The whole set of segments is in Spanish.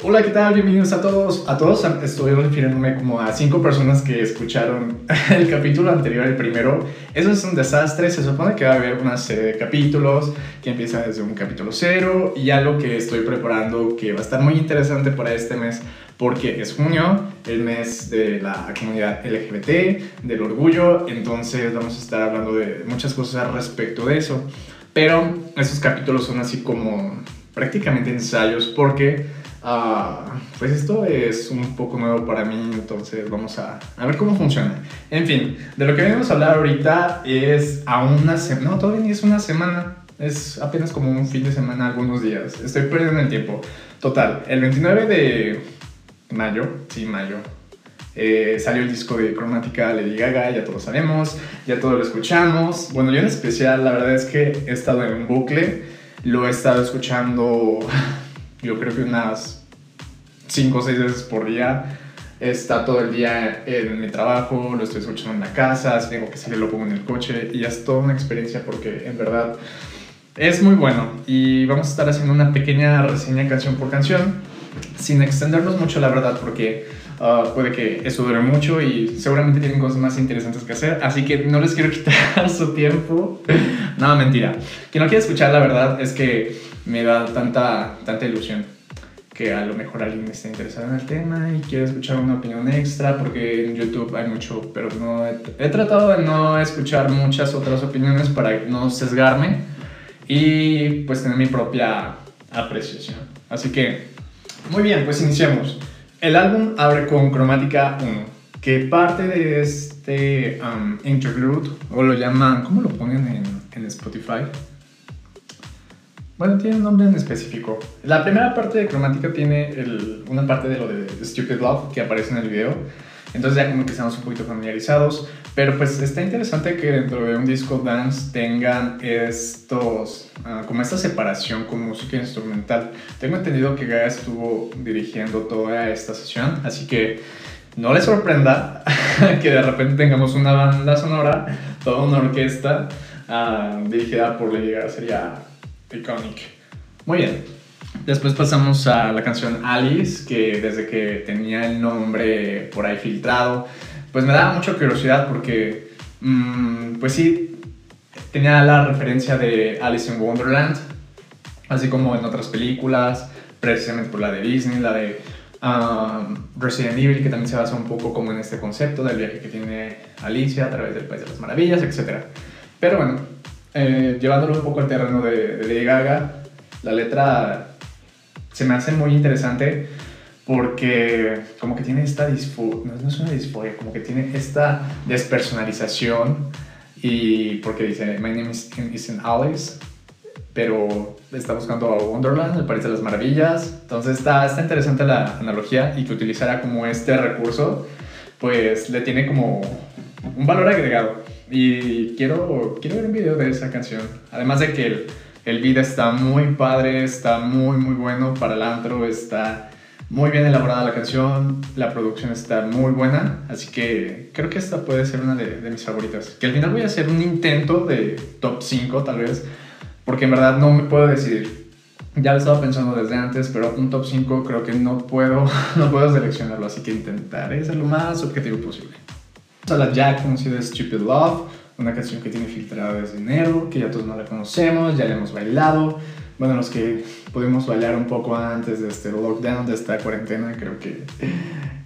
Hola, ¿qué tal? Bienvenidos a todos. A todos estoy refiriéndome como a cinco personas que escucharon el capítulo anterior, el primero. Eso es un desastre. Se supone que va a haber una serie de capítulos que empieza desde un capítulo cero y algo que estoy preparando que va a estar muy interesante para este mes porque es junio, el mes de la comunidad LGBT, del orgullo. Entonces vamos a estar hablando de muchas cosas respecto de eso. Pero esos capítulos son así como prácticamente ensayos porque Ah, pues esto es un poco nuevo para mí, entonces vamos a, a, ver cómo funciona. En fin, de lo que venimos a hablar ahorita es a una semana, no, todavía ni es una semana, es apenas como un fin de semana, algunos días. Estoy perdiendo el tiempo. Total, el 29 de mayo, sí, mayo, eh, salió el disco de Cromática Lady Gaga, ya todos sabemos, ya todos lo escuchamos. Bueno, yo en especial, la verdad es que he estado en bucle, lo he estado escuchando yo creo que unas 5 o 6 veces por día. Está todo el día en mi trabajo, lo estoy escuchando en la casa, si tengo que salir lo pongo en el coche y es toda una experiencia porque en verdad es muy bueno. Y vamos a estar haciendo una pequeña reseña canción por canción, sin extendernos mucho la verdad porque uh, puede que eso dure mucho y seguramente tienen cosas más interesantes que hacer, así que no les quiero quitar su tiempo. Nada, mentira. Quien no quiere escuchar la verdad es que me da tanta, tanta ilusión que a lo mejor alguien está interesado en el tema y quiere escuchar una opinión extra, porque en YouTube hay mucho, pero no he, he, tratado de no escuchar muchas otras opiniones para no sesgarme y pues tener mi propia apreciación. Así que, muy bien, pues iniciemos. El álbum abre con Cromática 1, que parte de este um, interlude, o lo llaman, ¿cómo lo ponen en, en Spotify? Bueno, tiene un nombre en específico. La primera parte de cromática tiene una parte de lo de Stupid Love que aparece en el video. Entonces ya como que estamos un poquito familiarizados. Pero pues está interesante que dentro de un disco dance tengan estos, uh, como esta separación con música instrumental. Tengo entendido que Gaia estuvo dirigiendo toda esta sesión, así que no les sorprenda que de repente tengamos una banda sonora, toda una orquesta uh, dirigida por Lady Gaga. Sería Iconic. Muy bien. Después pasamos a la canción Alice, que desde que tenía el nombre por ahí filtrado, pues me daba mucha curiosidad porque, mmm, pues sí, tenía la referencia de Alice in Wonderland, así como en otras películas, precisamente por la de Disney, la de um, Resident Evil, que también se basa un poco como en este concepto del viaje que tiene Alicia a través del País de las Maravillas, etc. Pero bueno, eh, llevándolo un poco al terreno de, de Lady Gaga, la letra se me hace muy interesante porque como que tiene esta disforia, no, es una disforia, como que tiene esta despersonalización y porque dice, my name is, isn't Alice, pero está buscando a Wonderland, me parece las maravillas, entonces está, está interesante la analogía y que utilizara como este recurso, pues le tiene como un valor agregado. Y quiero, quiero ver un video de esa canción. Además de que el, el video está muy padre, está muy, muy bueno para el antro, está muy bien elaborada la canción, la producción está muy buena, así que creo que esta puede ser una de, de mis favoritas. Que al final voy a hacer un intento de top 5 tal vez, porque en verdad no me puedo decidir. Ya lo estaba pensando desde antes, pero un top 5 creo que no puedo, no puedo seleccionarlo, así que intentaré ser lo más objetivo posible a la ya conocida Stupid Love, una canción que tiene filtrada desde enero, que ya todos no la conocemos, ya la hemos bailado. Bueno, los que pudimos bailar un poco antes de este lockdown, de esta cuarentena, creo que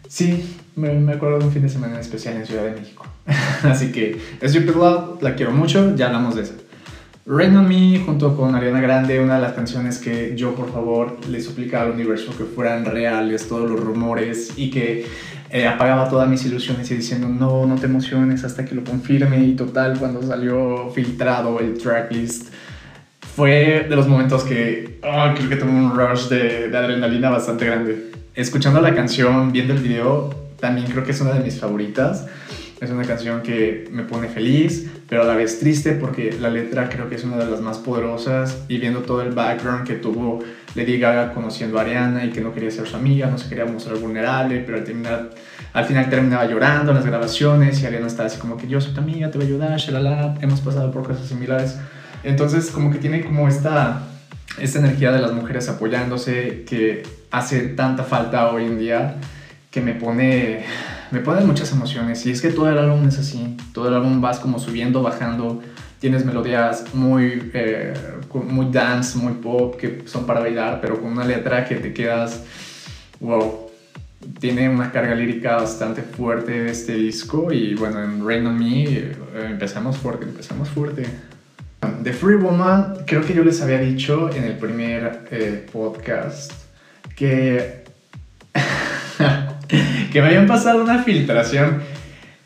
sí, me, me acuerdo de un fin de semana especial en Ciudad de México. Así que Stupid Love, la quiero mucho, ya hablamos de eso. Rain on Me junto con Ariana Grande, una de las canciones que yo por favor le suplicaba al universo que fueran reales todos los rumores y que eh, apagaba todas mis ilusiones y diciendo no, no te emociones hasta que lo confirme y total cuando salió filtrado el tracklist fue de los momentos que oh, creo que tuve un rush de adrenalina bastante grande. Escuchando la canción, viendo el video, también creo que es una de mis favoritas. Es una canción que me pone feliz, pero a la vez triste porque la letra creo que es una de las más poderosas y viendo todo el background que tuvo Lady Gaga conociendo a Ariana y que no quería ser su amiga, no se quería mostrar vulnerable, pero al, terminar, al final terminaba llorando en las grabaciones y Ariana estaba así como que yo soy tu amiga, te voy a ayudar, shalala, hemos pasado por cosas similares. Entonces como que tiene como esta esta energía de las mujeres apoyándose que hace tanta falta hoy en día que me pone, me pone muchas emociones. Y es que todo el álbum es así, todo el álbum vas como subiendo, bajando, tienes melodías muy, eh, muy dance, muy pop, que son para bailar, pero con una letra que te quedas, wow, tiene una carga lírica bastante fuerte este disco y bueno, en Rain on Me eh, empezamos fuerte, empezamos fuerte. The Free Woman, creo que yo les había dicho en el primer eh, podcast que, que me habían pasado una filtración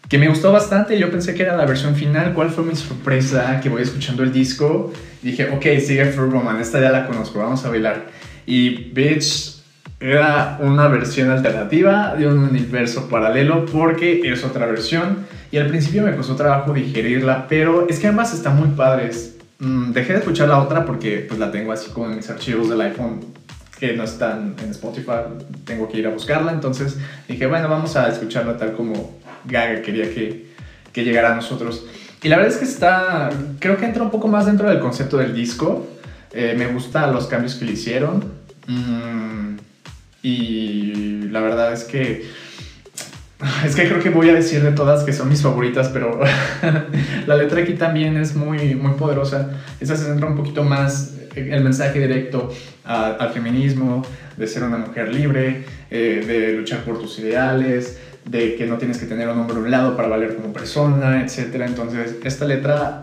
que me gustó bastante. Yo pensé que era la versión final. ¿Cuál fue mi sorpresa? Que voy escuchando el disco. dije, ok, sigue Free Woman, esta ya la conozco, vamos a bailar. Y Bitch era una versión alternativa de un universo paralelo porque es otra versión y al principio me costó trabajo digerirla, pero es que ambas están muy padres. Mm, dejé de escuchar la otra porque pues la tengo así como en mis archivos del iPhone que no están en Spotify, tengo que ir a buscarla, entonces dije, bueno, vamos a escucharla tal como Gaga quería que, que llegara a nosotros. Y la verdad es que está, creo que entra un poco más dentro del concepto del disco, eh, me gustan los cambios que le hicieron. Mm, y la verdad es que es que creo que voy a decir de todas que son mis favoritas, pero la letra aquí también es muy, muy poderosa. Esa se centra un poquito más el mensaje directo al feminismo, de ser una mujer libre, eh, de luchar por tus ideales, de que no tienes que tener un hombre a un lado para valer como persona, etc. Entonces, esta letra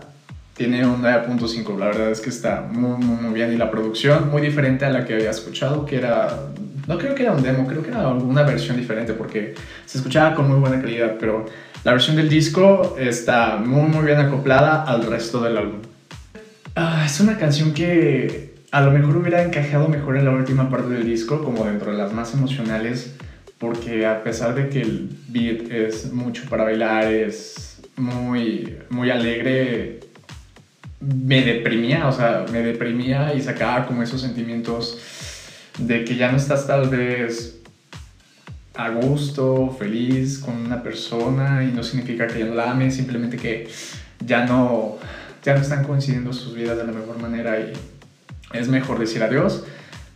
tiene un 9.5, la verdad es que está muy, muy, bien y la producción muy diferente a la que había escuchado, que era no creo que era un demo, creo que era una versión diferente porque se escuchaba con muy buena calidad, pero la versión del disco está muy muy bien acoplada al resto del álbum. Ah, es una canción que a lo mejor hubiera encajado mejor en la última parte del disco, como dentro de las más emocionales, porque a pesar de que el beat es mucho para bailar, es muy, muy alegre, me deprimía, o sea, me deprimía y sacaba como esos sentimientos de que ya no estás tal vez a gusto, feliz con una persona y no significa que ya no la ames, simplemente que ya no, ya no están coincidiendo sus vidas de la mejor manera y es mejor decir adiós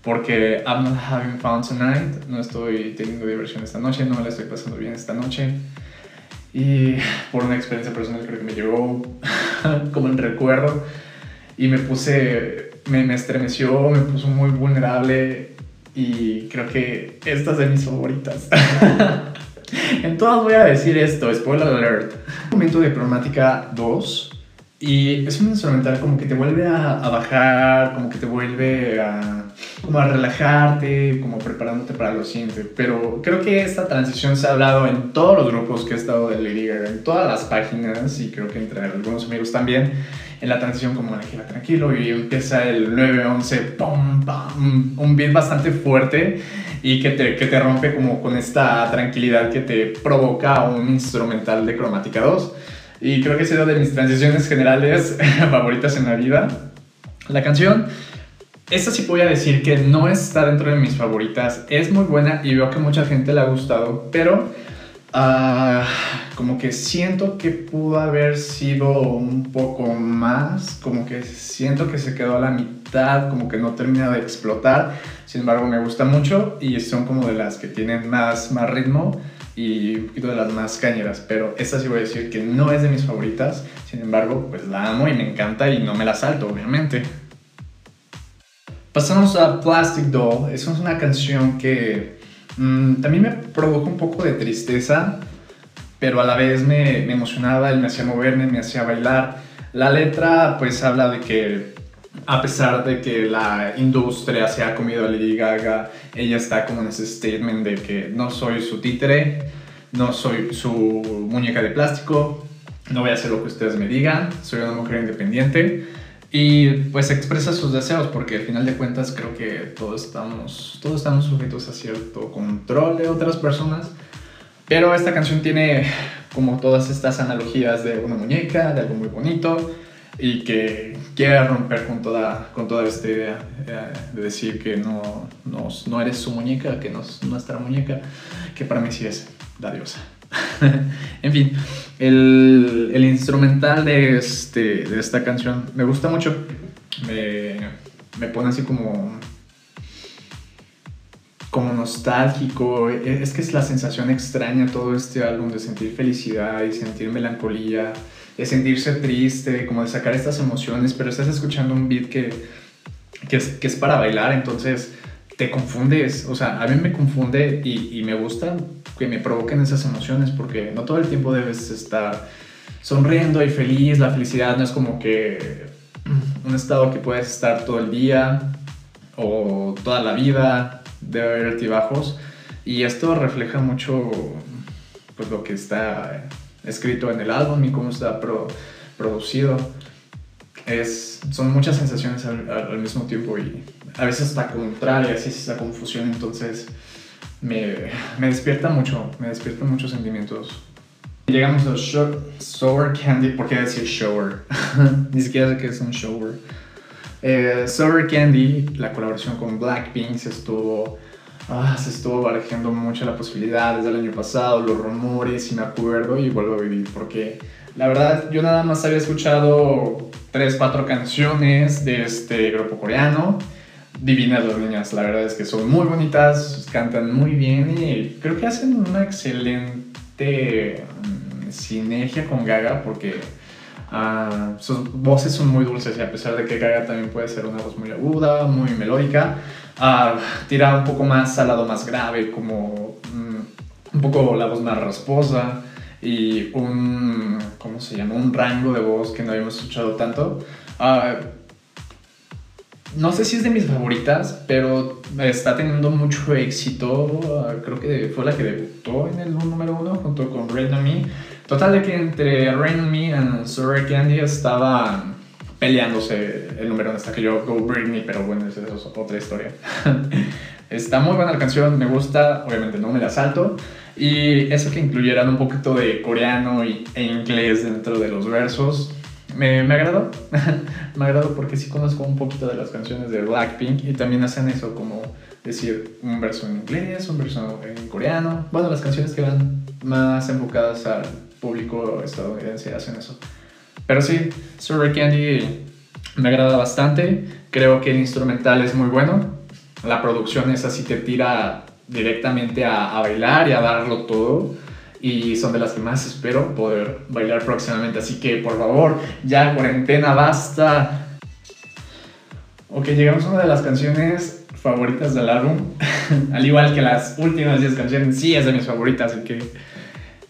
porque I'm not having fun tonight, no estoy teniendo diversión esta noche, no me la estoy pasando bien esta noche y por una experiencia personal creo que me llegó como en recuerdo y me puse me, me estremeció, me puso muy vulnerable y creo que esta es de mis favoritas. en todas voy a decir esto, spoiler alert. Momento de cromática 2 y es un instrumental como que te vuelve a, a, bajar, como que te vuelve a, como a relajarte, como preparándote para lo siguiente. Pero creo que esta transición se ha hablado en todos los grupos que he estado de Lady en todas las páginas y creo que entre algunos amigos también en la transición como gira tranquilo y empieza el 9-11, pum, pum, un beat bastante fuerte y que te, que te rompe como con esta tranquilidad que te provoca un instrumental de cromática 2. Y creo que ha sido de mis transiciones generales favoritas en la vida. La canción, esta sí voy a decir que no está dentro de mis favoritas, es muy buena y veo que mucha gente le ha gustado, pero Uh, como que siento que pudo haber sido un poco más, como que siento que se quedó a la mitad, como que no termina de explotar. Sin embargo, me gusta mucho y son como de las que tienen más, más ritmo y un poquito de las más cañeras. Pero esta sí voy a decir que no es de mis favoritas. Sin embargo, pues la amo y me encanta y no me la salto, obviamente. Pasamos a Plastic Doll. Esa es una canción que Mm, también me provocó un poco de tristeza, pero a la vez me, me emocionaba, él me hacía moverme, me hacía bailar. La letra pues habla de que a pesar de que la industria se ha comido a Lady Gaga, ella está como en ese statement de que no soy su títere, no soy su muñeca de plástico, no voy a hacer lo que ustedes me digan, soy una mujer independiente y pues expresa sus deseos, porque al final de cuentas creo que todos estamos, todos estamos sujetos a cierto control de otras personas. Pero esta canción tiene como todas estas analogías de una muñeca, de algo muy bonito, y que quiere romper con toda, con toda esta idea eh, de decir que no, no, no eres su muñeca, que no es nuestra muñeca, que para mí sí es la diosa. en fin, el, el, instrumental de, este, de esta canción me gusta mucho. Me, me pone así como como nostálgico. E, es que es la sensación extraña todo este álbum de sentir felicidad y sentir melancolía, de sentirse triste, como de sacar estas emociones, pero estás escuchando un beat que, que, es, que es para bailar, entonces te confundes. O sea, a mí me confunde y, y me gusta que me provoquen esas emociones porque no todo el tiempo debes estar sonriendo y feliz. La felicidad no es como que un estado que puedes estar todo el día o toda la vida debe haber altibajos y esto refleja mucho pues lo que está escrito en el álbum y cómo está producido es, son muchas sensaciones al, mismo tiempo y a veces está contraria, así esa confusión, entonces me, me, despierta mucho, me despierta muchos sentimientos. Llegamos a Sour Candy, ¿por qué decir shower? Ni siquiera sé qué es un shower. Eh, Sour Candy, la colaboración con Blackpink, estuvo, ah, se estuvo barajando mucho la posibilidad desde el año pasado, los rumores, y me acuerdo y vuelvo a vivir, porque la verdad yo nada más había escuchado 3, 4 canciones de este grupo coreano. Divinas las niñas, la verdad es que son muy bonitas, cantan muy bien y creo que hacen una excelente mm, sinergia con Gaga porque Ah, sus voces son muy dulces y a pesar de que Gaga también puede ser una voz muy aguda, muy melódica, uh, tira un poco más al lado más grave, como mm, un poco la voz más rasposa y un, ¿cómo se llama? Un rango de voz que no habíamos escuchado tanto. Ah, no sé si es de mis favoritas, pero está teniendo mucho éxito. creo que fue la que debutó en el número uno junto con Rain on Me. Total de que entre Rain on Me y Sorry Candy estaban peleándose el número hasta que yo Go Britney, pero bueno, esa es otra historia. Está muy buena la canción, me gusta, obviamente no me la salto. Y eso que incluyeran un poquito de coreano y, e inglés dentro de los versos, me, me agradó. me agradó porque sí conozco un poquito de las canciones de Blackpink y también hacen eso como decir un verso en inglés, un verso en coreano. Bueno, las canciones que van más enfocadas al público estadounidense hacen eso. Pero sí, Strawberry Candy me agrada bastante. Creo que el instrumental es muy bueno. La producción es así, te tira directamente a, a bailar y a darlo todo y son de las que más espero poder bailar próximamente. Así que por favor, ya cuarentena, basta. Ok, llegamos a una de las canciones favoritas del álbum. Al igual que las últimas 10 canciones, sí es de mis favoritas. Así que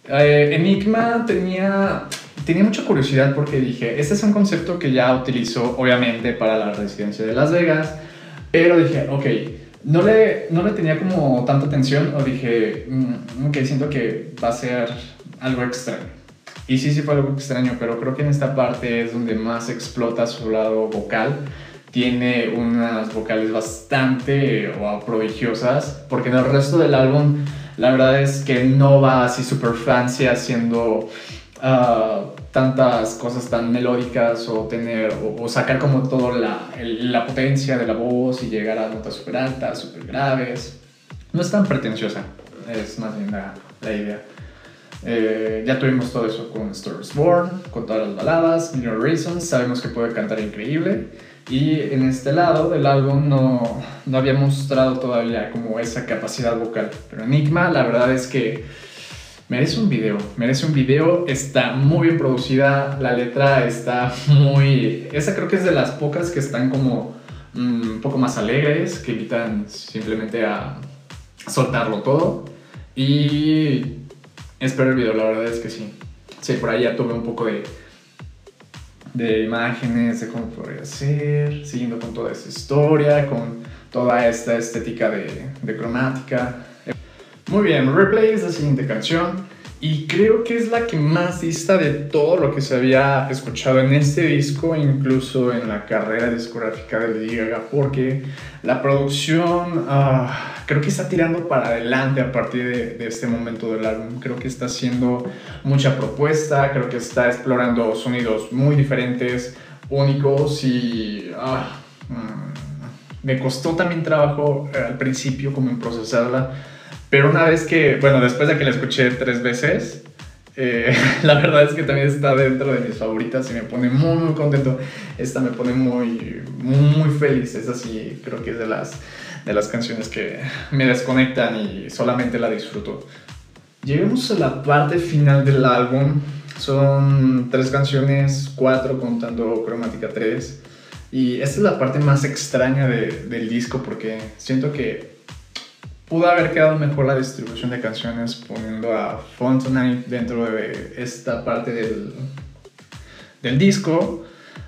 eh, Enigma tenía, tenía mucha curiosidad porque dije, este es un concepto que ya utilizo obviamente para la residencia de Las Vegas. Pero dije, ok, no le, no le tenía como tanta atención o dije, mm, ok, siento que va a ser algo extraño. Y sí, sí fue algo extraño, pero creo que en esta parte es donde más explota su lado vocal. Tiene unas vocales bastante prodigiosas, porque en el resto del álbum la verdad es que no va así super fancy haciendo uh, tantas cosas tan melódicas o tener o, sacar como toda la, la, potencia de la voz y llegar a notas super altas, super graves. No es tan pretenciosa, es más bien la, la idea. Eh, ya tuvimos todo eso con Stories Born, con todas las baladas, Million Reasons, sabemos que puede cantar increíble. Y en este lado del álbum no, no había mostrado todavía como esa capacidad vocal. Pero Enigma, la verdad es que merece un video, merece un video, está muy bien producida, la letra está muy... Esa creo que es de las pocas que están como mm, un poco más alegres, que invitan simplemente a soltarlo todo. Y espero el video, la verdad es que sí. Sí, por ahí ya tuve un poco de, de imágenes de cómo podría ser, siguiendo con toda esta historia, con toda esta estética de, de cromática. Muy bien, Replay es la siguiente canción y creo que es la que más dista de todo lo que se había escuchado en este disco, incluso en la carrera discográfica de Lady Gaga, porque la producción ah, creo que está tirando para adelante a partir de, este momento del álbum. Creo que está haciendo mucha propuesta, creo que está explorando sonidos muy diferentes, únicos y... Ah, mm, me costó también trabajo eh, al principio como en procesarla pero una vez que, bueno, después de que la escuché tres veces, Eh, la verdad es que también está dentro de mis favoritas y me pone muy, muy contento. Esta me pone muy, muy, feliz. Es así, creo que es de las, de las canciones que me desconectan y solamente la disfruto. Lleguemos a la parte final del álbum. Son tres canciones, cuatro contando Cromática 3. Y esta es la parte más extraña de, del disco porque siento que pudo haber quedado mejor la distribución de canciones poniendo a Fontenay dentro de esta parte del, del disco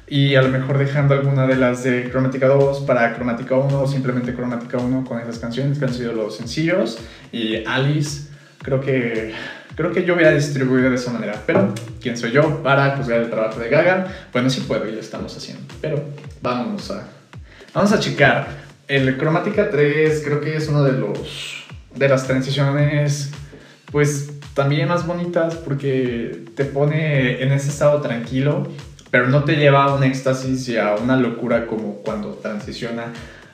y a lo mejor dejando alguna de las de Cromática 2 para Cromática 1 o simplemente Cromática 1 con esas canciones que han sido los sencillos y Alice creo que creo que yo hubiera distribuido de esa manera pero quién soy yo para juzgar el trabajo de Gaga bueno sí puedo y lo estamos haciendo pero vamos a vamos a checar el Cromática 3 creo que es uno de los de las transiciones pues también más bonitas porque te pone en ese estado tranquilo, pero no te lleva a un éxtasis y a una locura como cuando transiciona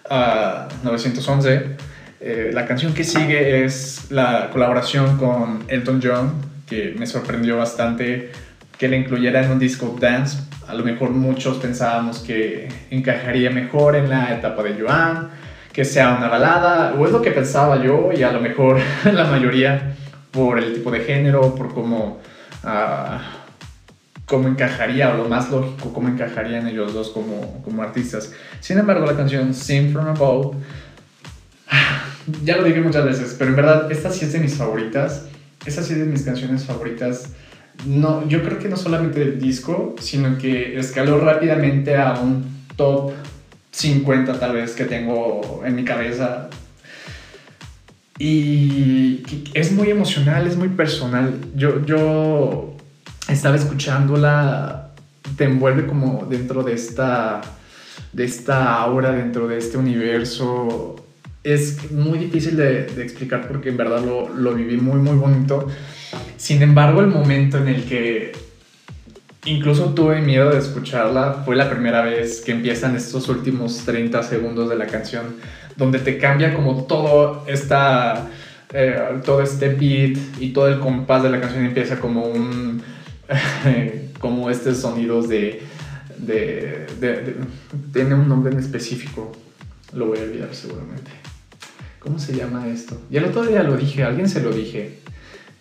a 911. Eh, la canción que sigue es la colaboración con Elton John, que me sorprendió bastante que la incluyera en un disco dance a lo mejor muchos pensábamos que encajaría mejor en la etapa de Joan, que sea una balada, o es lo que pensaba yo, y a lo mejor la mayoría por el tipo de género, por cómo, uh, cómo encajaría, o lo más lógico, cómo encajarían ellos dos como, como artistas. Sin embargo, la canción Sing From Above, ya lo dije muchas veces, pero en verdad esta sí es de mis favoritas, esta sí es de mis canciones favoritas no, yo creo que no solamente del disco, sino que escaló rápidamente a un top 50 tal vez que tengo en mi cabeza. Y es muy emocional, es muy personal. Yo, yo estaba escuchándola, te envuelve como dentro de esta, de esta aura, dentro de este universo. Es muy difícil de, de explicar porque en verdad lo, lo viví muy, muy bonito. Sin embargo, el momento en el que incluso tuve miedo de escucharla fue la primera vez que empiezan estos últimos 30 segundos de la canción, donde te cambia como todo esta... Eh, todo este beat y todo el compás de la canción empieza como un como estos sonidos de, tiene un nombre en específico lo voy a olvidar seguramente ¿cómo se llama esto? y el otro día lo dije, alguien se lo dije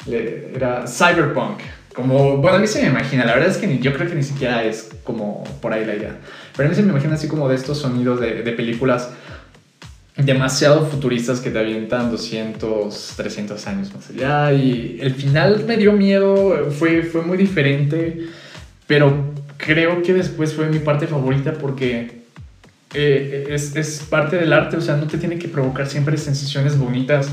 era cyberpunk. Como, bueno, a mí se me imagina, la verdad es que yo creo que ni siquiera es como por ahí la idea. Pero a mí se me imagina así como de estos sonidos de, de películas demasiado futuristas que te avientan 200, 300 años más allá. Y el final me dio miedo, fue, fue muy diferente, pero creo que después fue mi parte favorita porque eh, es, es, parte del arte, o sea, no te tiene que provocar siempre sensaciones bonitas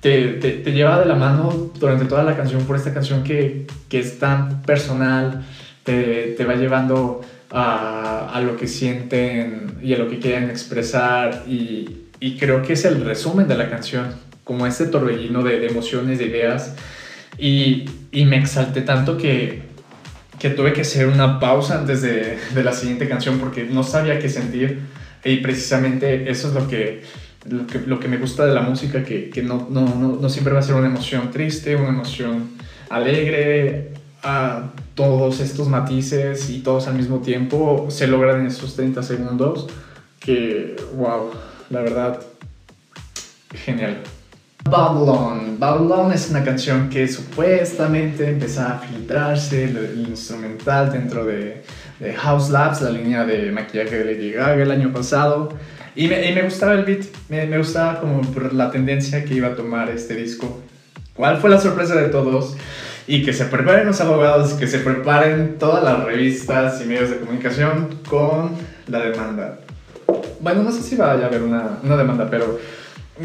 te, te, lleva de la mano durante toda la canción por esta canción que, es tan personal, te, va llevando a, lo que sienten y a lo que quieren expresar y, creo que es el resumen de la canción, como este torbellino de, emociones, de ideas. Y, y, me exalté tanto que, tuve que hacer una pausa antes de la siguiente canción porque no sabía qué sentir. Y precisamente eso es lo que lo que, lo que me gusta de la música, que, que no, no, no, siempre va a ser una emoción triste, una emoción alegre, a todos estos matices y todos al mismo tiempo se logran en esos 30 segundos, que, wow, la verdad, genial. Babylon. Babylon es una canción que supuestamente empezaba a filtrarse el, el instrumental dentro de, de, House Labs, la línea de maquillaje de Lady Gaga el año pasado. Y me, y me gustaba el beat, me, me, gustaba como la tendencia que iba a tomar este disco. ¿Cuál fue la sorpresa de todos? Y que se preparen los abogados, que se preparen todas las revistas y medios de comunicación con la demanda. Bueno, no sé si vaya a haber una, una demanda, pero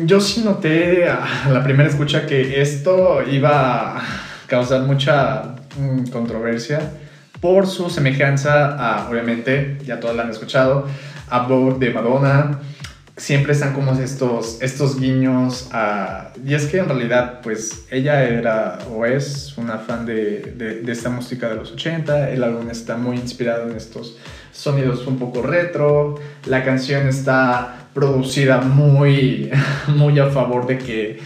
yo sí noté a la primera escucha que esto iba a causar mucha mm, controversia por su semejanza a, obviamente, ya todos la han escuchado, a Vogue de Madonna. Siempre están como estos, estos guiños. Y es que en realidad, pues, ella era o es una fan de, de, esta música de los 80. El álbum está muy inspirado en estos sonidos un poco retro. La canción está producida muy, muy a favor de que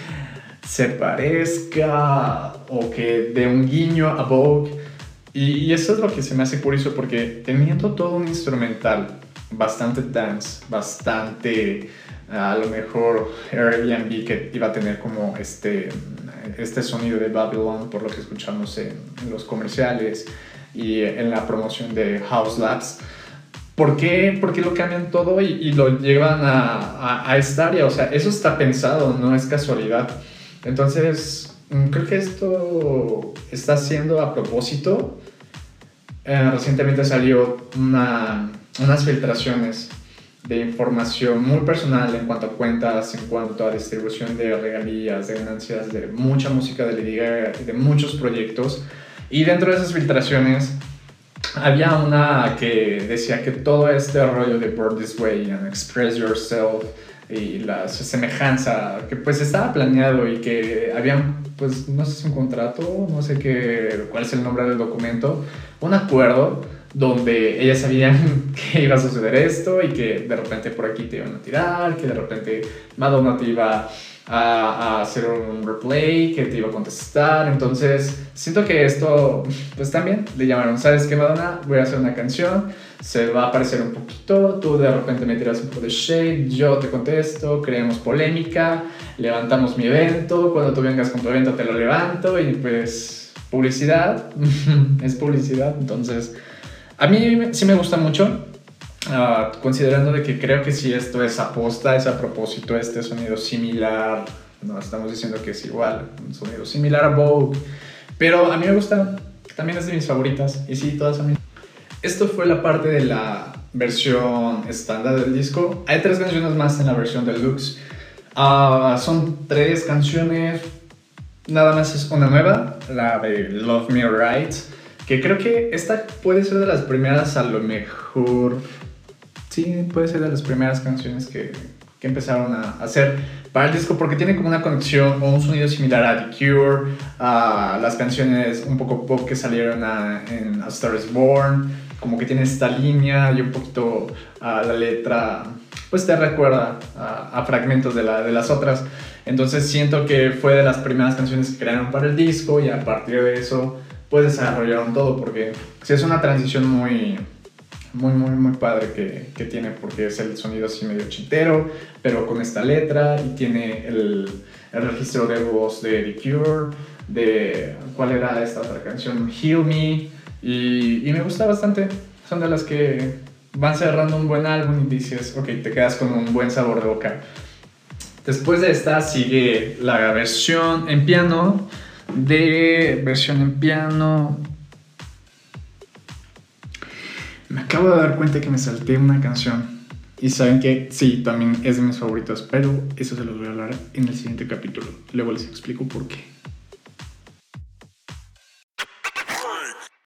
se parezca o que dé un guiño a Vogue. Y, eso es lo que se me hace curioso porque teniendo todo un instrumental bastante dance, bastante a lo mejor Airbnb que iba a tener como este, este sonido de Babylon por lo que escuchamos en, los comerciales y en la promoción de House Labs. ¿Por qué, ¿Por qué lo cambian todo y, lo llevan a, a, esta área? O sea, eso está pensado, no es casualidad. Entonces, mm, creo que esto está siendo a propósito. Eh, recientemente salió una, unas filtraciones de información muy personal en cuanto a cuentas, en cuanto a distribución de regalías, de ganancias, de mucha música de Lady Gaga de muchos proyectos. Y dentro de esas filtraciones había una que decía que todo este rollo de Bird This Way and Express Yourself y la semejanza que pues estaba planeado y que habían pues no sé si un contrato, no sé qué, cuál es el nombre del documento, un acuerdo donde ellas sabían que iba a suceder esto y que de repente por aquí te iban a tirar, que de repente Madonna te iba a, hacer un replay, que te iba a contestar. Entonces, siento que esto, pues también le llamaron, ¿sabes qué, Madonna? Voy a hacer una canción, se va a aparecer un poquito, tú de repente me tiras un poco de shade, yo te contesto, creamos polémica, levantamos mi evento, cuando tú vengas con tu evento te lo levanto y pues publicidad, es publicidad, entonces a mí sí me gusta mucho, ah, considerando de que creo que si esto es aposta, es a propósito, este sonido similar, no estamos diciendo que es igual, un sonido similar a Vogue, pero a mí me gusta, también es de mis favoritas, y sí, todas a mí. Esto fue la parte de la versión estándar del disco. Hay tres canciones más en la versión deluxe. Uh, son tres canciones, nada más es una nueva, la de Love Me Right que creo que esta puede ser de las primeras, a lo mejor. Sí, puede ser de las primeras canciones que, que empezaron a hacer para el disco porque tiene como una conexión o un sonido similar a The Cure, a las canciones un poco pop que salieron en A Star is Born, como que tiene esta línea y un poquito a la letra, pues te recuerda a, a fragmentos de, la, de las otras. Entonces siento que fue de las primeras canciones que crearon para el disco y a partir de eso pues desarrollaron todo, porque sí es una transición muy, muy, muy, muy padre que, que, tiene, porque es el sonido así medio chintero, pero con esta letra y tiene el, el registro de voz de The Cure, de cuál era esta otra canción, Heal Me, y, y me gusta bastante. Son de las que van cerrando un buen álbum y dices, ok, te quedas con un buen sabor de boca. Después de esta sigue la versión en piano de versión en piano. Me acabo de dar cuenta que me salté una canción. Y saben que sí, también es de mis favoritos, pero eso se los voy a hablar en el siguiente capítulo. Luego les explico por qué.